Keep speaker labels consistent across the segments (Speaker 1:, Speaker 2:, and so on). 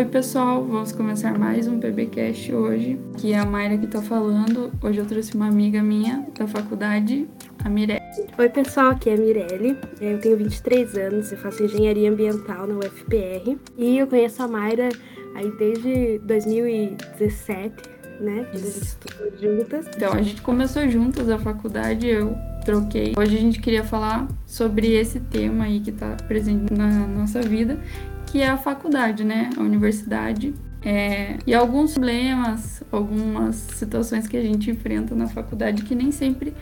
Speaker 1: Oi, pessoal, vamos começar mais um PBcast hoje, que é a Mayra que tá falando. Hoje eu trouxe uma amiga minha da faculdade, a Mirelle.
Speaker 2: Oi, pessoal, aqui é a Mirelle. Eu tenho 23 anos, eu faço engenharia ambiental na UFPR e eu conheço a Mayra aí desde 2017, né? Juntas.
Speaker 1: Então, a gente começou juntas a faculdade, eu troquei. Hoje a gente queria falar sobre esse tema aí que tá presente na nossa vida, que é a faculdade, né? A universidade. É, e alguns problemas, algumas situações que a gente enfrenta na faculdade que nem sempre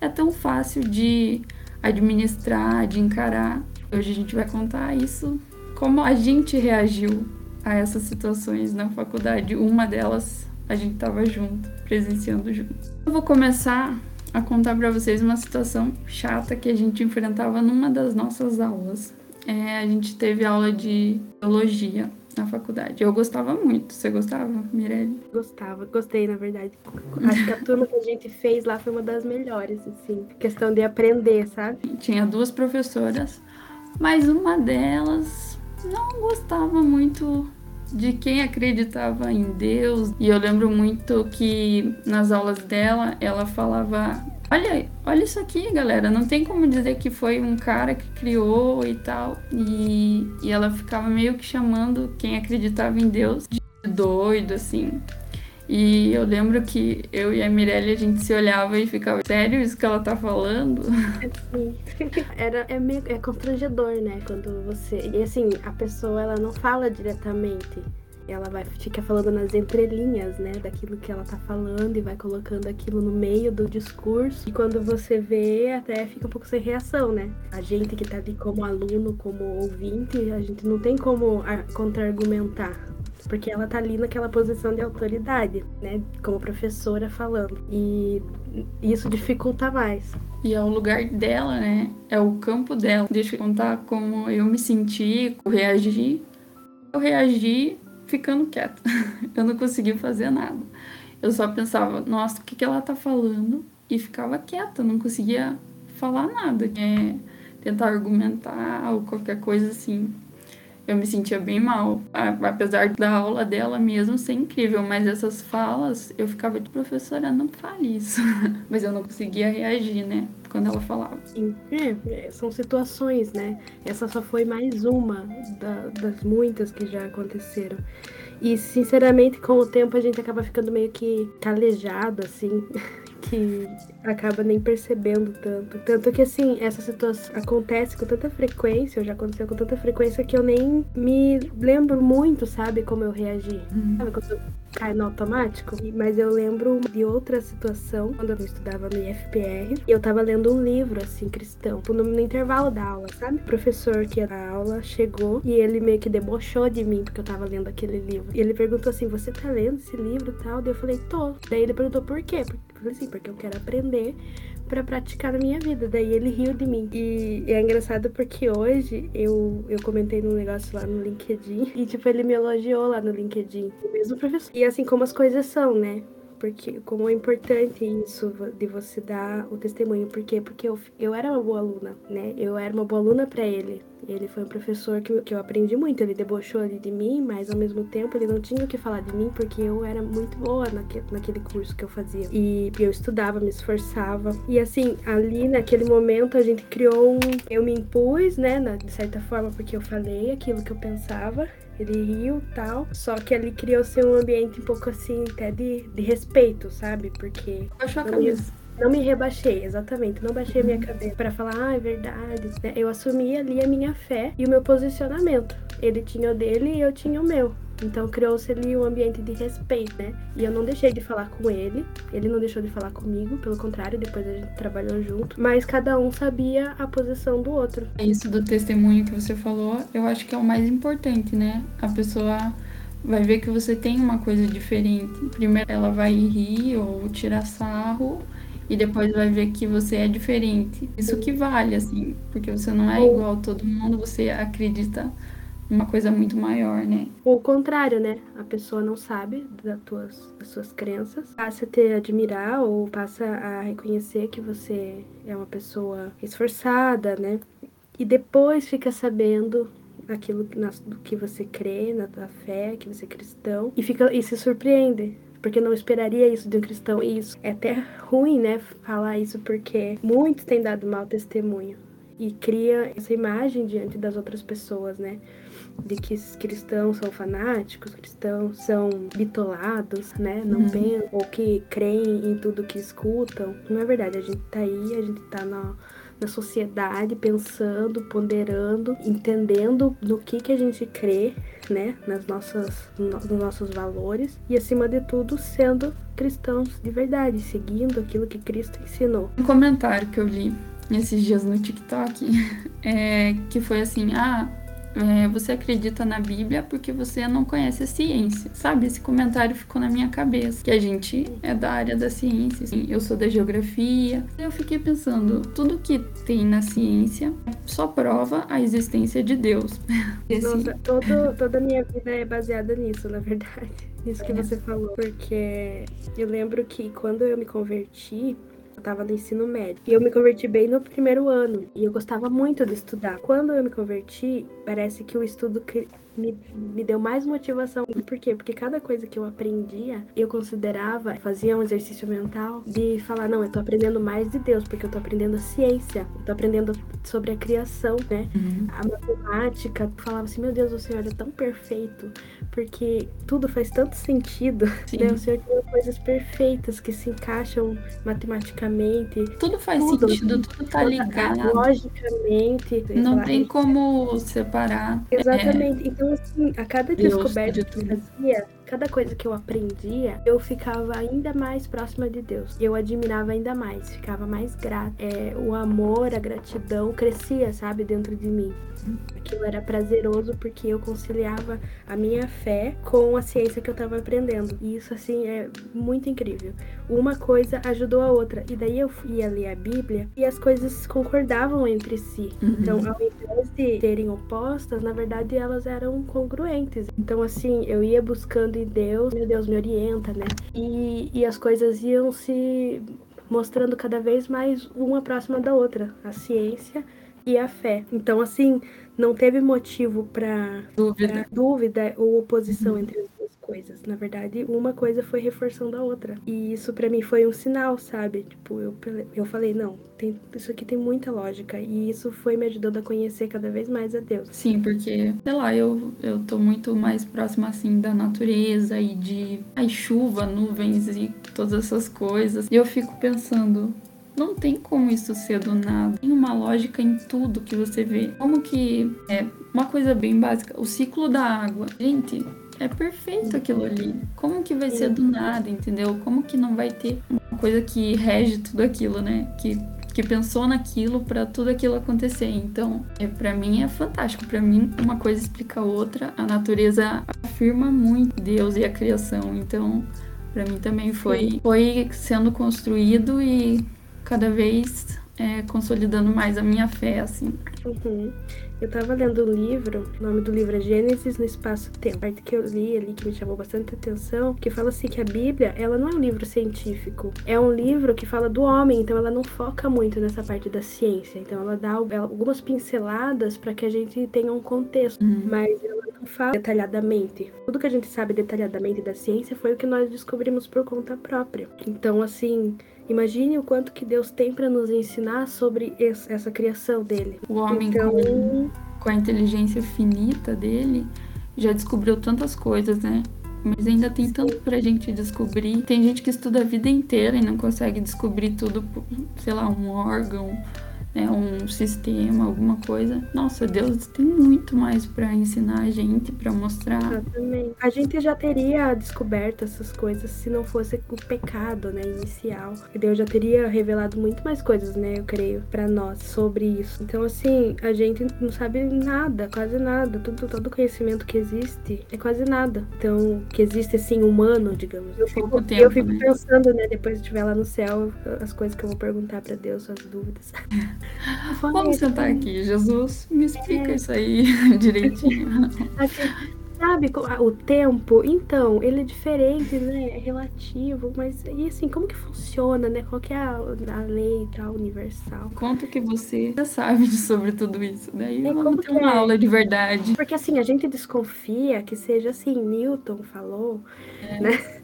Speaker 1: é tão fácil de administrar, de encarar. Hoje a gente vai contar isso, como a gente reagiu a essas situações na faculdade. Uma delas a gente estava junto, presenciando junto. Eu vou começar a contar para vocês uma situação chata que a gente enfrentava numa das nossas aulas. É, a gente teve aula de biologia na faculdade. Eu gostava muito. Você gostava, Mirelle?
Speaker 2: Gostava, gostei, na verdade. Acho que a turma que a gente fez lá foi uma das melhores, assim. Questão de aprender, sabe?
Speaker 1: Tinha duas professoras, mas uma delas não gostava muito de quem acreditava em Deus. E eu lembro muito que nas aulas dela ela falava Olha, olha isso aqui, galera. Não tem como dizer que foi um cara que criou e tal. E, e ela ficava meio que chamando quem acreditava em Deus de doido, assim. E eu lembro que eu e a Mirelle a gente se olhava e ficava, sério isso que ela tá falando?
Speaker 2: Era, é meio é constrangedor, né? Quando você. E assim, a pessoa ela não fala diretamente ela vai ficar falando nas entrelinhas, né, daquilo que ela tá falando e vai colocando aquilo no meio do discurso. E quando você vê, até fica um pouco sem reação, né? A gente que tá ali como aluno, como ouvinte, a gente não tem como contra-argumentar. Porque ela tá ali naquela posição de autoridade, né? Como professora falando. E isso dificulta mais.
Speaker 1: E é o lugar dela, né? É o campo dela. Deixa eu contar como eu me senti, reagi. Eu reagi ficando quieta. Eu não conseguia fazer nada. Eu só pensava, nossa, o que, que ela tá falando? E ficava quieta, não conseguia falar nada. É, tentar argumentar ou qualquer coisa assim eu me sentia bem mal. Apesar da aula dela mesmo ser incrível, mas essas falas eu ficava de professora, não fale isso. mas eu não conseguia reagir, né? Quando ela falava.
Speaker 2: Sim, é, é, são situações, né? Essa só foi mais uma da, das muitas que já aconteceram. E, sinceramente, com o tempo a gente acaba ficando meio que calejado, assim. que acaba nem percebendo tanto. Tanto que, assim, essa situação acontece com tanta frequência, ou já aconteceu com tanta frequência, que eu nem me lembro muito, sabe, como eu reagi. Uhum. Sabe, quando cai no automático. Mas eu lembro de outra situação, quando eu estudava no IFPR, e eu tava lendo um livro, assim, cristão, no, no intervalo da aula, sabe? O professor que ia dar aula chegou e ele meio que debochou de mim, porque eu tava lendo aquele livro. E ele perguntou assim: Você tá lendo esse livro e tal? Daí eu falei: Tô. Daí ele perguntou por quê? Eu falei assim: Porque eu quero aprender para praticar na minha vida. Daí ele riu de mim. E, e, é engraçado porque hoje eu, eu comentei num negócio lá no LinkedIn e, tipo, ele me elogiou lá no LinkedIn. O mesmo professor. E assim como as coisas são, né? Porque como é importante isso de você dar o testemunho. Por quê? Porque eu, eu era uma boa aluna, né? Eu era uma boa aluna para ele. Ele foi um professor que, que eu aprendi muito. Ele debochou ali de mim, mas ao mesmo tempo ele não tinha o que falar de mim porque eu era muito boa naque, naquele curso que eu fazia. E eu estudava, me esforçava. E assim, ali naquele momento a gente criou um. Eu me impus, né, de certa forma, porque eu falei aquilo que eu pensava ele riu tal. Só que ali criou-se um ambiente um pouco assim, até de, de respeito, sabe? Porque.
Speaker 1: Baixou a cabeça.
Speaker 2: Não me rebaixei, exatamente. Não baixei a minha cabeça para falar, ah, é verdade. Né? Eu assumi ali a minha fé e o meu posicionamento. Ele tinha o dele e eu tinha o meu. Então criou-se ali um ambiente de respeito, né? E eu não deixei de falar com ele, ele não deixou de falar comigo, pelo contrário, depois a gente trabalhou junto, mas cada um sabia a posição do outro.
Speaker 1: Isso do testemunho que você falou, eu acho que é o mais importante, né? A pessoa vai ver que você tem uma coisa diferente. Primeiro ela vai rir ou tirar sarro, e depois vai ver que você é diferente. Isso que vale, assim, porque você não é igual a todo mundo, você acredita uma coisa muito maior, né?
Speaker 2: Ou o contrário, né? A pessoa não sabe das, tuas, das suas crenças, passa a te admirar ou passa a reconhecer que você é uma pessoa esforçada, né? E depois fica sabendo naquilo na, que você crê, na tua fé, que você é cristão, e fica e se surpreende porque não esperaria isso de um cristão. E isso é até ruim, né, falar isso, porque muitos têm dado mau testemunho e cria essa imagem diante das outras pessoas, né? De que cristãos são fanáticos, cristãos são bitolados, né? Não uhum. pensam, ou que creem em tudo que escutam. Não é verdade, a gente tá aí, a gente tá na, na sociedade pensando, ponderando, entendendo no que que a gente crê, né? Nas nossas, nos nossos valores e acima de tudo sendo cristãos de verdade, seguindo aquilo que Cristo ensinou.
Speaker 1: Um comentário que eu li esses dias no TikTok, é, que foi assim, ah, é, você acredita na Bíblia porque você não conhece a ciência, sabe? Esse comentário ficou na minha cabeça, que a gente é da área da ciência, assim, eu sou da geografia. Eu fiquei pensando, tudo que tem na ciência só prova a existência de Deus.
Speaker 2: Assim, Nossa, todo, toda a minha vida é baseada nisso, na verdade. Isso que é. você falou. Porque eu lembro que quando eu me converti, eu tava no ensino médio. E eu me converti bem no primeiro ano. E eu gostava muito de estudar. Quando eu me converti, parece que o estudo me, me deu mais motivação. Por quê? Porque cada coisa que eu aprendia, eu considerava, fazia um exercício mental de falar, não, eu tô aprendendo mais de Deus, porque eu tô aprendendo ciência, eu tô aprendendo sobre a criação, né? Uhum. A matemática, falava assim, meu Deus, o Senhor é tão perfeito, porque tudo faz tanto sentido, Sim. né? O Senhor tem coisas perfeitas que se encaixam matematicamente.
Speaker 1: Tudo faz tudo, sentido, tudo tá ligado.
Speaker 2: Logicamente.
Speaker 1: Não tem como separar.
Speaker 2: Exatamente. É... Então, então, assim, a cada descoberta que eu fazia, cada coisa que eu aprendia, eu ficava ainda mais próxima de Deus. Eu admirava ainda mais, ficava mais grata. É, o amor, a gratidão crescia, sabe, dentro de mim. Aquilo era prazeroso porque eu conciliava a minha fé com a ciência que eu estava aprendendo. E isso, assim, é muito incrível. Uma coisa ajudou a outra. E daí eu ia ler a Bíblia e as coisas concordavam entre si. Uhum. Então, ao invés de serem opostas, na verdade elas eram congruentes. Então, assim, eu ia buscando em Deus, meu Deus me orienta, né? E, e as coisas iam se mostrando cada vez mais uma próxima da outra. A ciência e a fé. Então, assim, não teve motivo para
Speaker 1: dúvida.
Speaker 2: dúvida ou oposição entre duas coisas. Na verdade, uma coisa foi reforçando a outra. E isso para mim foi um sinal, sabe? Tipo, eu, eu falei, não, tem, isso aqui tem muita lógica. E isso foi me ajudando a conhecer cada vez mais a Deus.
Speaker 1: Sim, porque, sei lá, eu, eu tô muito mais próxima, assim, da natureza e de ai, chuva, nuvens e todas essas coisas. E eu fico pensando, não tem como isso ser do nada. Tem uma lógica em tudo que você vê. Como que é uma coisa bem básica, o ciclo da água. Gente, é perfeito aquilo ali. Como que vai ser do nada, entendeu? Como que não vai ter uma coisa que rege tudo aquilo, né? Que que pensou naquilo para tudo aquilo acontecer. Então, é para mim é fantástico. Para mim, uma coisa explica a outra. A natureza afirma muito Deus e a criação. Então, para mim também foi foi sendo construído e cada vez é, consolidando mais a minha fé, assim.
Speaker 2: Uhum. Eu tava lendo um livro, o nome do livro é Gênesis no Espaço-Tempo. A parte que eu li ali, que me chamou bastante atenção, que fala assim que a Bíblia, ela não é um livro científico. É um livro que fala do homem, então ela não foca muito nessa parte da ciência. Então ela dá algumas pinceladas para que a gente tenha um contexto, uhum. mas ela não fala detalhadamente. Tudo que a gente sabe detalhadamente da ciência foi o que nós descobrimos por conta própria. Então, assim, Imagine o quanto que Deus tem para nos ensinar sobre essa criação dele.
Speaker 1: O homem então... com, com a inteligência finita dele já descobriu tantas coisas, né? Mas ainda tem tanto pra gente descobrir. Tem gente que estuda a vida inteira e não consegue descobrir tudo, sei lá, um órgão, né, um sistema, alguma coisa. Nossa, Deus tem muito mais para ensinar a gente, para mostrar.
Speaker 2: Exatamente. A gente já teria descoberto essas coisas se não fosse o pecado, né, inicial. Deus já teria revelado muito mais coisas, né, eu creio, para nós sobre isso. Então, assim, a gente não sabe nada, quase nada. Tudo, todo conhecimento que existe é quase nada. Então, que existe assim humano, digamos. Eu fico, tempo, eu fico né? pensando, né, depois de estiver lá no céu, as coisas que eu vou perguntar para Deus, as dúvidas.
Speaker 1: Vamos sentar aqui, Jesus. Me explica é. isso aí direitinho.
Speaker 2: Assim, sabe o tempo? Então, ele é diferente, né? É relativo, mas e assim, como que funciona, né? Qual que é a, a lei tal, universal?
Speaker 1: Quanto que você já sabe sobre tudo isso? Daí é, vamos ter uma é? aula de verdade.
Speaker 2: Porque assim, a gente desconfia que seja assim, Newton falou, é. né?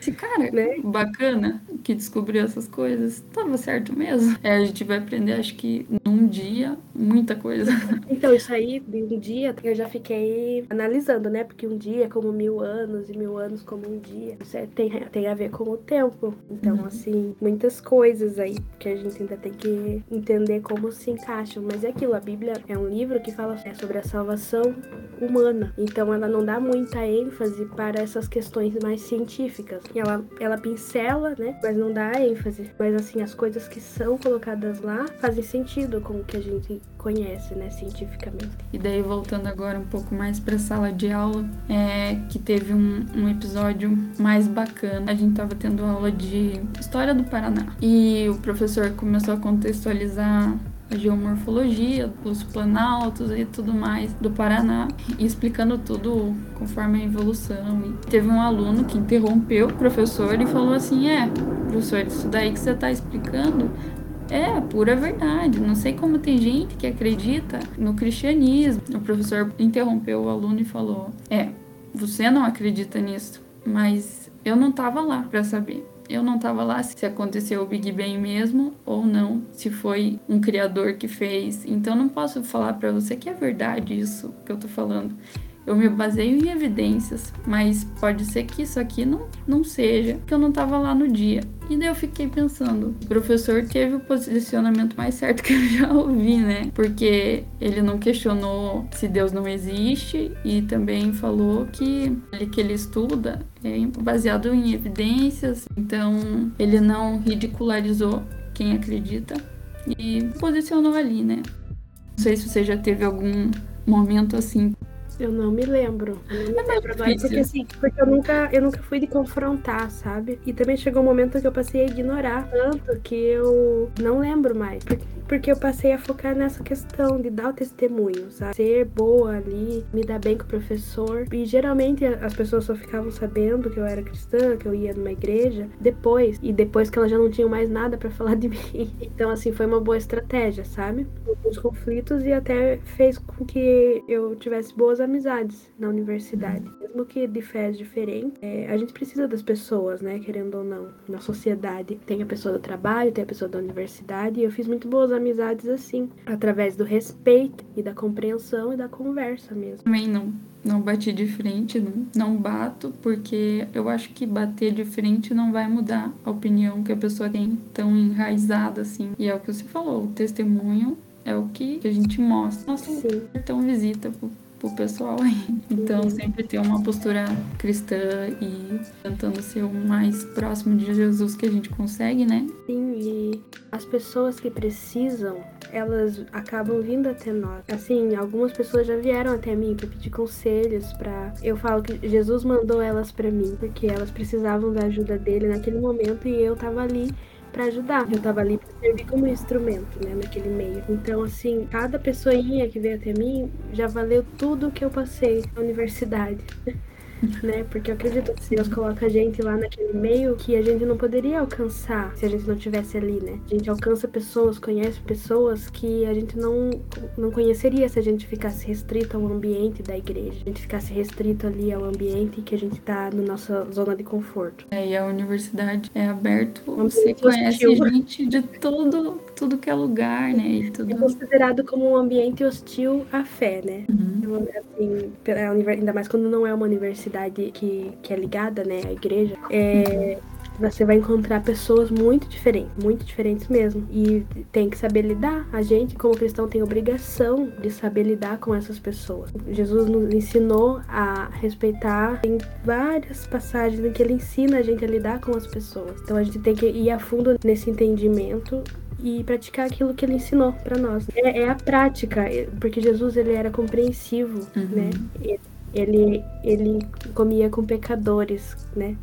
Speaker 1: Esse cara né? bacana que descobriu essas coisas, estava certo mesmo. É, a gente vai aprender, acho que num dia, muita coisa.
Speaker 2: Então, isso aí, de um dia, eu já fiquei analisando, né? Porque um dia é como mil anos e mil anos como um dia. Isso é, tem, tem a ver com o tempo. Então, uhum. assim, muitas coisas aí que a gente ainda tem que entender como se encaixam. Mas é aquilo, a Bíblia é um livro que fala é sobre a salvação humana. Então, ela não dá muita ênfase para essas questões mais científicas. Ela, ela pincela, né? Mas não dá ênfase. Mas assim, as coisas que são colocadas lá fazem sentido com o que a gente conhece, né, cientificamente.
Speaker 1: E daí, voltando agora um pouco mais para a sala de aula, é que teve um, um episódio mais bacana. A gente tava tendo aula de História do Paraná. E o professor começou a contextualizar a geomorfologia, os planaltos e tudo mais do Paraná, e explicando tudo conforme a evolução. E teve um aluno que interrompeu o professor e falou assim: É, professor, isso daí que você está explicando é pura verdade. Não sei como tem gente que acredita no cristianismo. O professor interrompeu o aluno e falou: É, você não acredita nisso, mas eu não estava lá para saber. Eu não estava lá se aconteceu o Big Bang mesmo ou não, se foi um criador que fez. Então não posso falar para você que é verdade isso que eu tô falando. Eu me baseio em evidências, mas pode ser que isso aqui não, não seja, que eu não estava lá no dia. E daí eu fiquei pensando, o professor teve o posicionamento mais certo que eu já ouvi, né? Porque ele não questionou se Deus não existe e também falou que ele que ele estuda é baseado em evidências, então ele não ridicularizou quem acredita e posicionou ali, né? Não sei se você já teve algum momento assim
Speaker 2: eu não me lembro. Eu não me é lembro agora, porque assim, porque eu nunca, eu nunca fui de confrontar, sabe? E também chegou um momento que eu passei a ignorar tanto que eu não lembro mais. Porque, porque eu passei a focar nessa questão de dar o testemunho, sabe? Ser boa ali, me dar bem com o professor. E geralmente as pessoas só ficavam sabendo que eu era cristã, que eu ia numa igreja, depois. E depois que elas já não tinham mais nada para falar de mim. Então, assim, foi uma boa estratégia, sabe? Os conflitos e até fez com que eu tivesse boas amizades na universidade. Mesmo que de fés diferentes, é, a gente precisa das pessoas, né? Querendo ou não. Na sociedade. Tem a pessoa do trabalho, tem a pessoa da universidade. E eu fiz muito boas amizades assim. Através do respeito e da compreensão e da conversa mesmo.
Speaker 1: Também não. Não bati de frente, não, não bato, porque eu acho que bater de frente não vai mudar a opinião que a pessoa tem tão enraizada assim. E é o que você falou, o testemunho é o que a gente mostra. Nosso Sim. cartão visita pro pessoal aí. Então, sempre ter uma postura cristã e tentando ser o mais próximo de Jesus que a gente consegue, né?
Speaker 2: Sim, e as pessoas que precisam, elas acabam vindo até nós. Assim, algumas pessoas já vieram até mim para pedir conselhos para eu falo que Jesus mandou elas para mim, porque elas precisavam da ajuda dele naquele momento e eu tava ali para ajudar. Eu tava ali para servir como instrumento, né, naquele meio. Então, assim, cada pessoinha que veio até mim já valeu tudo que eu passei na universidade. né? Porque eu acredito que Deus coloca a gente lá naquele meio que a gente não poderia alcançar se a gente não tivesse ali, né? A gente alcança pessoas, conhece pessoas que a gente não, não conheceria se a gente ficasse restrito ao ambiente da igreja. A gente ficasse restrito ali ao ambiente que a gente tá na nossa zona de conforto.
Speaker 1: É, e a universidade é aberto, você conhece hostil. gente de todo, tudo que é lugar, né? E tudo...
Speaker 2: É considerado como um ambiente hostil à fé, né? Uhum. Então, assim, ainda mais quando não é uma universidade cidade que, que é ligada, né, à igreja, é, você vai encontrar pessoas muito diferentes, muito diferentes mesmo. E tem que saber lidar. A gente, como cristão, tem obrigação de saber lidar com essas pessoas. Jesus nos ensinou a respeitar. Tem várias passagens em que ele ensina a gente a lidar com as pessoas. Então a gente tem que ir a fundo nesse entendimento e praticar aquilo que ele ensinou para nós. É, é, a prática, porque Jesus ele era compreensivo, uhum. né? ele, ele comia com pecadores, né?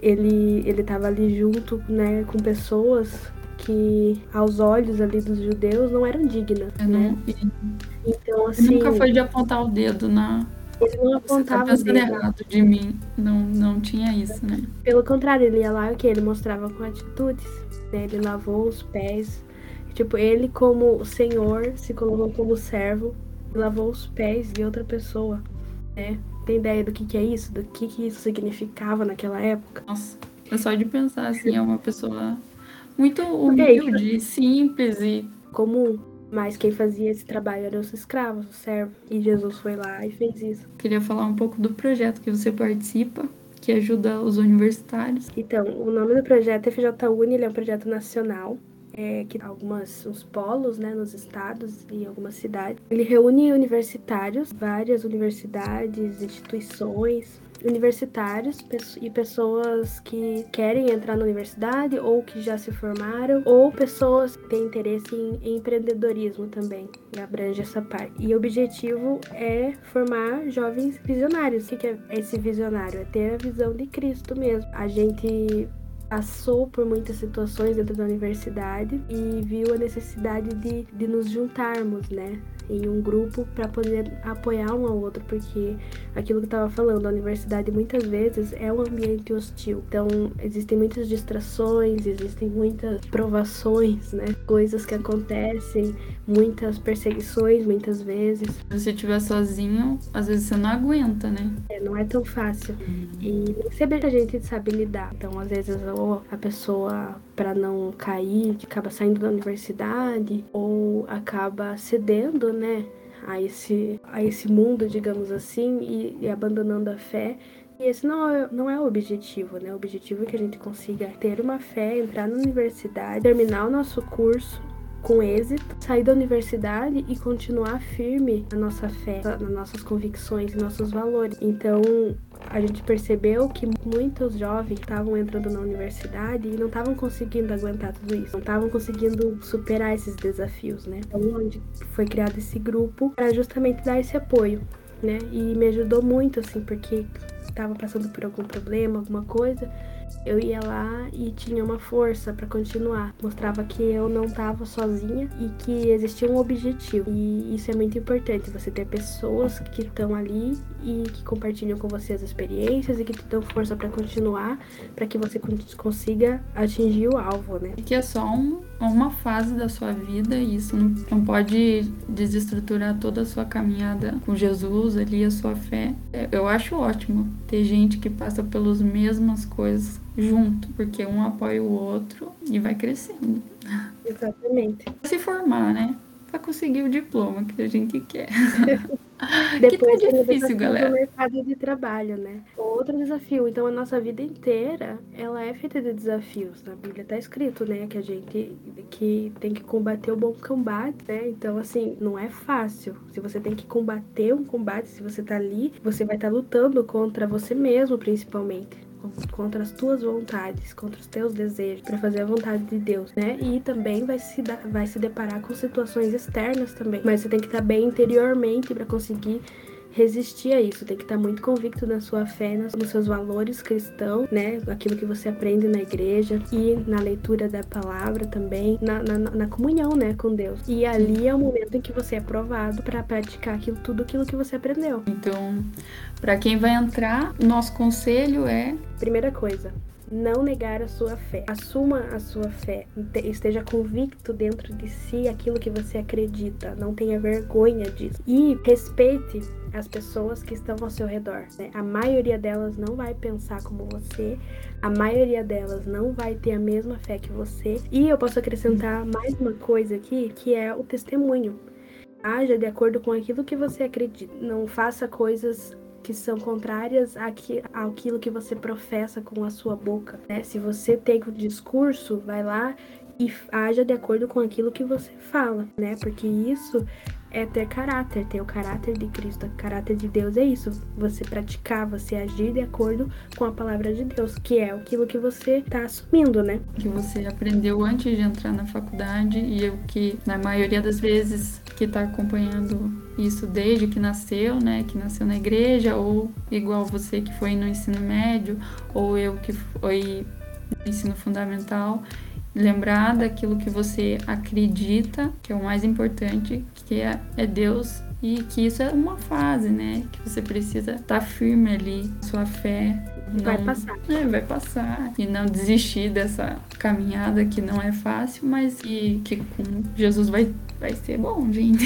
Speaker 2: Ele ele estava ali junto, né, com pessoas que aos olhos ali dos judeus não eram dignas, né?
Speaker 1: Então assim, nunca foi de apontar o dedo na
Speaker 2: Ele não apontava
Speaker 1: Você tá pensando errado de mim. Não, não tinha isso, né?
Speaker 2: Pelo contrário, ele ia lá o que? Ele mostrava com atitudes. Né? Ele lavou os pés. Tipo, ele como senhor se colocou como servo e lavou os pés de outra pessoa. Né? Tem ideia do que, que é isso? Do que, que isso significava naquela época?
Speaker 1: Nossa, é só de pensar assim, é uma pessoa muito humilde, simples e
Speaker 2: comum. Mas quem fazia esse trabalho eram os escravos, os servos. E Jesus foi lá e fez isso.
Speaker 1: Queria falar um pouco do projeto que você participa, que ajuda os universitários.
Speaker 2: Então, o nome do projeto é FJUni, ele é um projeto nacional. É, que algumas os polos né, nos estados e algumas cidades. Ele reúne universitários, várias universidades, instituições, universitários e pessoas que querem entrar na universidade ou que já se formaram, ou pessoas que têm interesse em empreendedorismo também, abrange essa parte. E o objetivo é formar jovens visionários. O que é esse visionário? É ter a visão de Cristo mesmo. A gente passou por muitas situações dentro da universidade e viu a necessidade de, de nos juntarmos, né? Em um grupo para poder apoiar um ao outro, porque aquilo que eu estava falando, a universidade muitas vezes é um ambiente hostil. Então, existem muitas distrações, existem muitas provações, né? Coisas que acontecem, muitas perseguições muitas vezes.
Speaker 1: Se você estiver sozinho, às vezes você não aguenta, né?
Speaker 2: É, não é tão fácil. E nem sempre a gente sabe lidar. Então, às vezes, ou a pessoa, para não cair, acaba saindo da universidade, ou acaba cedendo, né? A esse, a esse mundo, digamos assim, e, e abandonando a fé. E esse não é, não é o objetivo, né? O objetivo é que a gente consiga ter uma fé, entrar na universidade, terminar o nosso curso com êxito, sair da universidade e continuar firme na nossa fé, nas nossas convicções, nossos valores. Então, a gente percebeu que muitos jovens estavam entrando na universidade e não estavam conseguindo aguentar tudo isso, não estavam conseguindo superar esses desafios, né? Então, onde foi criado esse grupo para justamente dar esse apoio, né? E me ajudou muito, assim, porque estava passando por algum problema, alguma coisa eu ia lá e tinha uma força para continuar. Mostrava que eu não estava sozinha e que existia um objetivo. E isso é muito importante, você ter pessoas que estão ali e que compartilham com você as experiências e que te dão força para continuar, para que você consiga atingir o alvo, né?
Speaker 1: Que é só um, uma fase da sua vida e isso não, não pode desestruturar toda a sua caminhada com Jesus ali, a sua fé. É, eu acho ótimo ter gente que passa pelas mesmas coisas junto, porque um apoia o outro e vai crescendo.
Speaker 2: Exatamente.
Speaker 1: Se formar, né? Pra conseguir o diploma que a gente quer.
Speaker 2: Depois
Speaker 1: que tá difícil, galera.
Speaker 2: Mercado de trabalho, né? Outro desafio. Então, a nossa vida inteira, ela é feita de desafios. Na Bíblia tá escrito, né? Que a gente que tem que combater o bom combate, né? Então, assim, não é fácil. Se você tem que combater um combate, se você tá ali, você vai estar tá lutando contra você mesmo, principalmente contra as tuas vontades, contra os teus desejos, para fazer a vontade de Deus, né? E também vai se, dar, vai se deparar com situações externas também. Mas você tem que estar bem interiormente para conseguir resistir a isso, tem que estar muito convicto na sua fé, nos seus valores cristãos, né? Aquilo que você aprende na igreja e na leitura da palavra também, na, na, na comunhão, né, com Deus. E ali é o momento em que você é provado para praticar aquilo, tudo aquilo que você aprendeu.
Speaker 1: Então, para quem vai entrar, nosso conselho é
Speaker 2: primeira coisa, não negar a sua fé. Assuma a sua fé. Esteja convicto dentro de si aquilo que você acredita. Não tenha vergonha disso. E respeite as pessoas que estão ao seu redor. Né? A maioria delas não vai pensar como você. A maioria delas não vai ter a mesma fé que você. E eu posso acrescentar mais uma coisa aqui, que é o testemunho. Haja de acordo com aquilo que você acredita. Não faça coisas que são contrárias àquilo que você professa com a sua boca. Né? Se você tem um discurso, vai lá e haja de acordo com aquilo que você fala, né? Porque isso é ter caráter, ter o caráter de Cristo, o caráter de Deus é isso, você praticar, você agir de acordo com a palavra de Deus, que é aquilo que você está assumindo, né?
Speaker 1: Que você aprendeu antes de entrar na faculdade e o que na maioria das vezes que está acompanhando isso desde que nasceu, né, que nasceu na igreja ou igual você que foi no ensino médio ou eu que foi no ensino fundamental, lembrar daquilo que você acredita, que é o mais importante, que é, é Deus e que isso é uma fase, né? Que você precisa estar tá firme ali, sua fé.
Speaker 2: Não, vai passar.
Speaker 1: É, vai passar. E não desistir dessa caminhada que não é fácil, mas que, que com Jesus vai, vai ser bom, gente.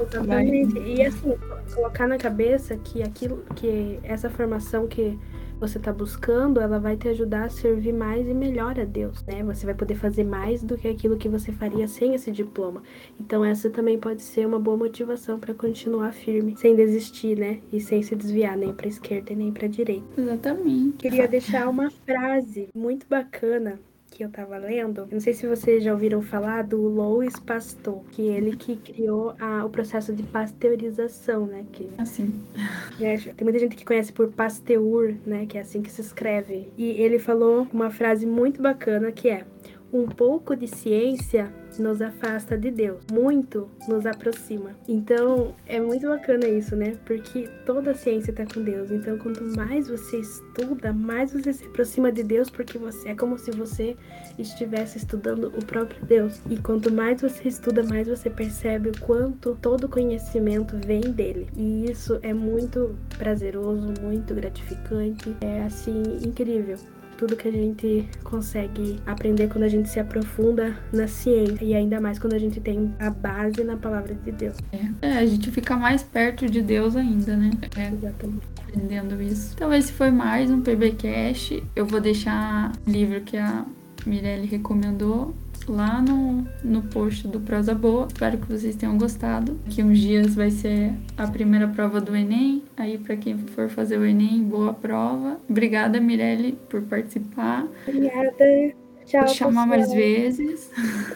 Speaker 2: Exatamente. Vai. E assim, colocar na cabeça que aquilo, que essa formação que você está buscando, ela vai te ajudar a servir mais e melhor a Deus, né? Você vai poder fazer mais do que aquilo que você faria sem esse diploma. Então essa também pode ser uma boa motivação para continuar firme, sem desistir, né? E sem se desviar nem para esquerda nem para direita.
Speaker 1: Exatamente.
Speaker 2: Queria deixar uma frase muito bacana que eu tava lendo, eu não sei se vocês já ouviram falar do Louis Pasteur, que ele que criou a, o processo de pasteurização, né? Que,
Speaker 1: assim.
Speaker 2: É, tem muita gente que conhece por Pasteur, né? Que é assim que se escreve. E ele falou uma frase muito bacana que é: um pouco de ciência nos afasta de Deus, muito nos aproxima. Então é muito bacana isso, né? Porque toda a ciência está com Deus. Então quanto mais você estuda, mais você se aproxima de Deus, porque você é como se você estivesse estudando o próprio Deus. E quanto mais você estuda, mais você percebe o quanto todo conhecimento vem dele. E isso é muito prazeroso, muito gratificante, é assim incrível tudo que a gente consegue aprender quando a gente se aprofunda na ciência e ainda mais quando a gente tem a base na palavra de Deus.
Speaker 1: É, é a gente fica mais perto de Deus ainda, né?
Speaker 2: É. Exatamente.
Speaker 1: Aprendendo isso. Então esse foi mais um PBcast. Eu vou deixar o livro que a Mirelle recomendou lá no, no post do Prosa Boa. Espero que vocês tenham gostado. Daqui uns dias vai ser a primeira prova do Enem. Aí, para quem for fazer o Enem, boa prova. Obrigada, Mirelle, por participar.
Speaker 2: Obrigada. Tchau.
Speaker 1: Vou chamar mais vezes.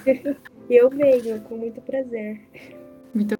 Speaker 2: Eu venho, com muito prazer.
Speaker 1: Muito